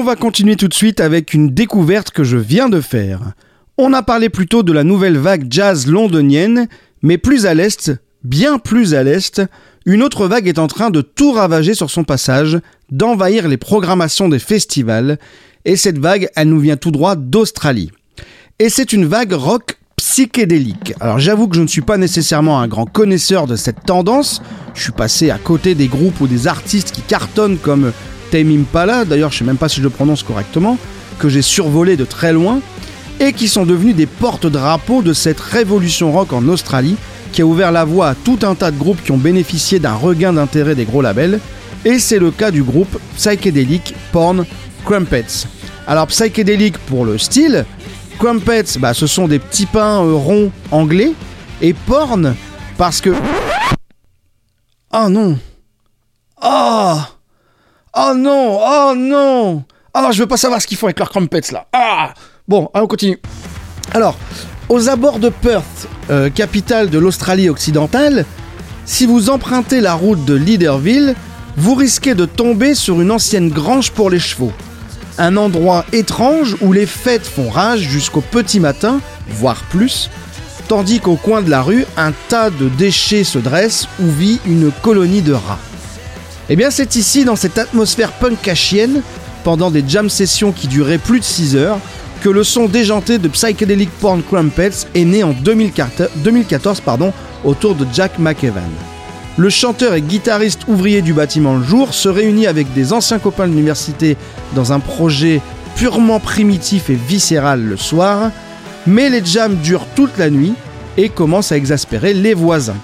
on va continuer tout de suite avec une découverte que je viens de faire. On a parlé plutôt de la nouvelle vague jazz londonienne, mais plus à l'est, bien plus à l'est, une autre vague est en train de tout ravager sur son passage, d'envahir les programmations des festivals, et cette vague, elle nous vient tout droit d'Australie. Et c'est une vague rock psychédélique. Alors j'avoue que je ne suis pas nécessairement un grand connaisseur de cette tendance, je suis passé à côté des groupes ou des artistes qui cartonnent comme Tame Impala, d'ailleurs je sais même pas si je le prononce correctement, que j'ai survolé de très loin, et qui sont devenus des porte-drapeaux de cette révolution rock en Australie, qui a ouvert la voie à tout un tas de groupes qui ont bénéficié d'un regain d'intérêt des gros labels, et c'est le cas du groupe Psychedelic Porn Crumpets. Alors Psychedelic pour le style, Crumpets, bah, ce sont des petits pains euh, ronds anglais, et Porn parce que... Oh non! Oh Oh non Oh non Oh, je veux pas savoir ce qu'ils font avec leurs crumpets là. Ah Bon, allez, on continue. Alors, aux abords de Perth, euh, capitale de l'Australie occidentale, si vous empruntez la route de Leaderville, vous risquez de tomber sur une ancienne grange pour les chevaux. Un endroit étrange où les fêtes font rage jusqu'au petit matin, voire plus, tandis qu'au coin de la rue, un tas de déchets se dresse où vit une colonie de rats. Eh bien, c'est ici, dans cette atmosphère punk cachienne, pendant des jam sessions qui duraient plus de 6 heures, que le son déjanté de Psychedelic Porn Crumpets est né en 2014 pardon, autour de Jack McEvan. Le chanteur et guitariste ouvrier du bâtiment Le Jour se réunit avec des anciens copains de l'université dans un projet purement primitif et viscéral le soir, mais les jams durent toute la nuit et commencent à exaspérer les voisins.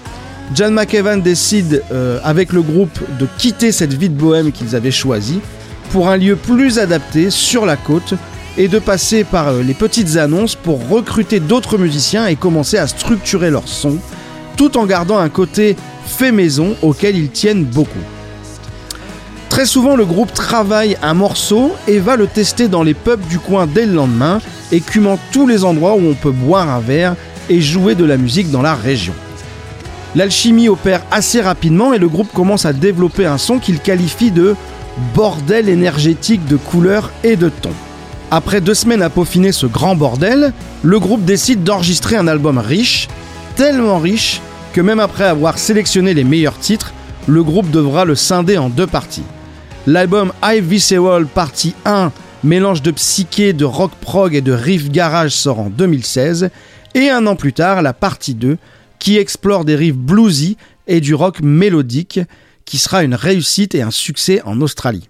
John McEvan décide euh, avec le groupe de quitter cette vie de bohème qu'ils avaient choisie pour un lieu plus adapté sur la côte et de passer par euh, les petites annonces pour recruter d'autres musiciens et commencer à structurer leur son, tout en gardant un côté fait maison auquel ils tiennent beaucoup. Très souvent, le groupe travaille un morceau et va le tester dans les pubs du coin dès le lendemain, écumant tous les endroits où on peut boire un verre et jouer de la musique dans la région. L'alchimie opère assez rapidement et le groupe commence à développer un son qu'il qualifie de bordel énergétique de couleurs et de tons. Après deux semaines à peaufiner ce grand bordel, le groupe décide d'enregistrer un album riche, tellement riche que même après avoir sélectionné les meilleurs titres, le groupe devra le scinder en deux parties. L'album High Visceral partie 1, mélange de psyché, de rock prog et de riff garage sort en 2016, et un an plus tard, la partie 2, qui explore des riffs bluesy et du rock mélodique, qui sera une réussite et un succès en Australie.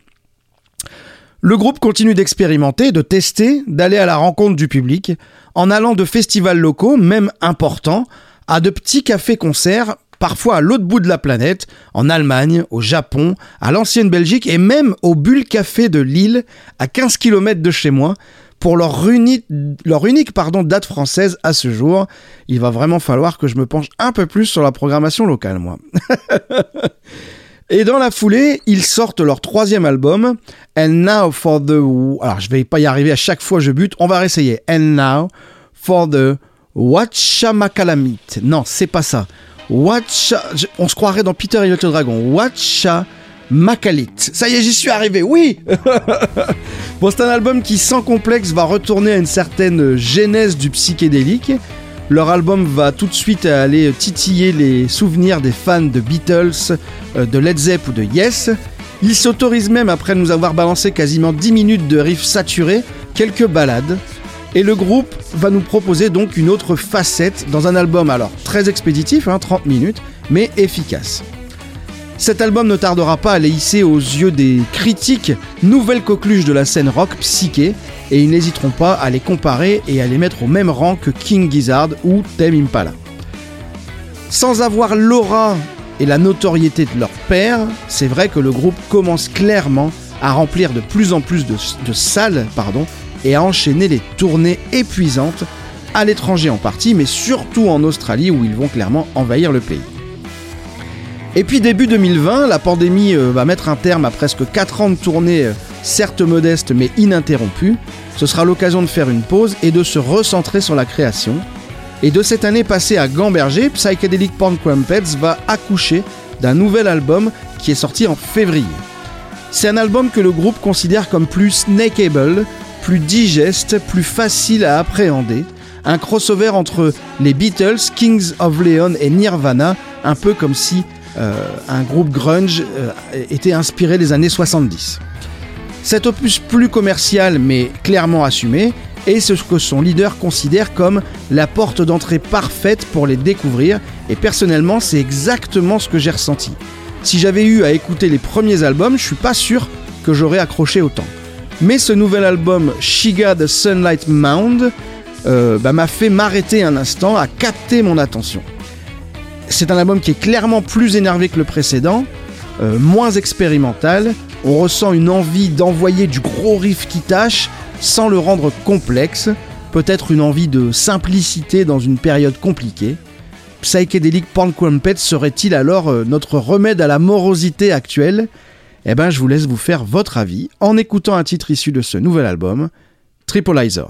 Le groupe continue d'expérimenter, de tester, d'aller à la rencontre du public, en allant de festivals locaux, même importants, à de petits cafés-concerts, parfois à l'autre bout de la planète, en Allemagne, au Japon, à l'ancienne Belgique et même au Bulle Café de Lille, à 15 km de chez moi, pour leur unique, pardon, date française à ce jour. Il va vraiment falloir que je me penche un peu plus sur la programmation locale, moi. Et dans la foulée, ils sortent leur troisième album, And Now for the... Alors, je vais pas y arriver à chaque fois, je bute. On va réessayer. And Now for the Watchamakalamite. Non, c'est pas ça. Watcha... On se croirait dans Peter et le Dragon. Watcha... Ça y est, j'y suis arrivé, oui Bon, c'est un album qui, sans complexe, va retourner à une certaine genèse du psychédélique. Leur album va tout de suite aller titiller les souvenirs des fans de Beatles, euh, de Led Zepp ou de Yes. Ils s'autorisent même, après nous avoir balancé quasiment 10 minutes de riffs saturés, quelques ballades. Et le groupe va nous proposer donc une autre facette dans un album alors très expéditif, 30 hein, minutes, mais efficace. Cet album ne tardera pas à les hisser aux yeux des critiques nouvelle coqueluche de la scène rock psyché, et ils n'hésiteront pas à les comparer et à les mettre au même rang que King Gizzard ou Tame Impala. Sans avoir l'aura et la notoriété de leur père, c'est vrai que le groupe commence clairement à remplir de plus en plus de, salles pardon, et à enchaîner les tournées épuisantes, à l'étranger en partie, mais surtout en Australie où ils vont clairement envahir le pays. Et puis début 2020, la pandémie euh, va mettre un terme à presque 4 ans de tournée, euh, certes modeste mais ininterrompue. Ce sera l'occasion de faire une pause et de se recentrer sur la création. Et de cette année passée à Gamberger, Psychedelic Porn Crumpets va accoucher d'un nouvel album qui est sorti en février. C'est un album que le groupe considère comme plus snakeable, plus digeste, plus facile à appréhender. Un crossover entre les Beatles, Kings of Leon et Nirvana, un peu comme si un groupe grunge euh, était inspiré des années 70. Cet opus plus commercial mais clairement assumé est ce que son leader considère comme la porte d'entrée parfaite pour les découvrir et personnellement c'est exactement ce que j'ai ressenti. Si j'avais eu à écouter les premiers albums, je suis pas sûr que j'aurais accroché autant. Mais ce nouvel album, Shiga the Sunlight Mound, euh, bah, m'a fait m'arrêter un instant, à capter mon attention. C'est un album qui est clairement plus énervé que le précédent, euh, moins expérimental. On ressent une envie d'envoyer du gros riff qui tâche sans le rendre complexe. Peut-être une envie de simplicité dans une période compliquée. Psychedelic Porn Crumpet serait-il alors euh, notre remède à la morosité actuelle? Eh ben, je vous laisse vous faire votre avis en écoutant un titre issu de ce nouvel album, Tripolizer.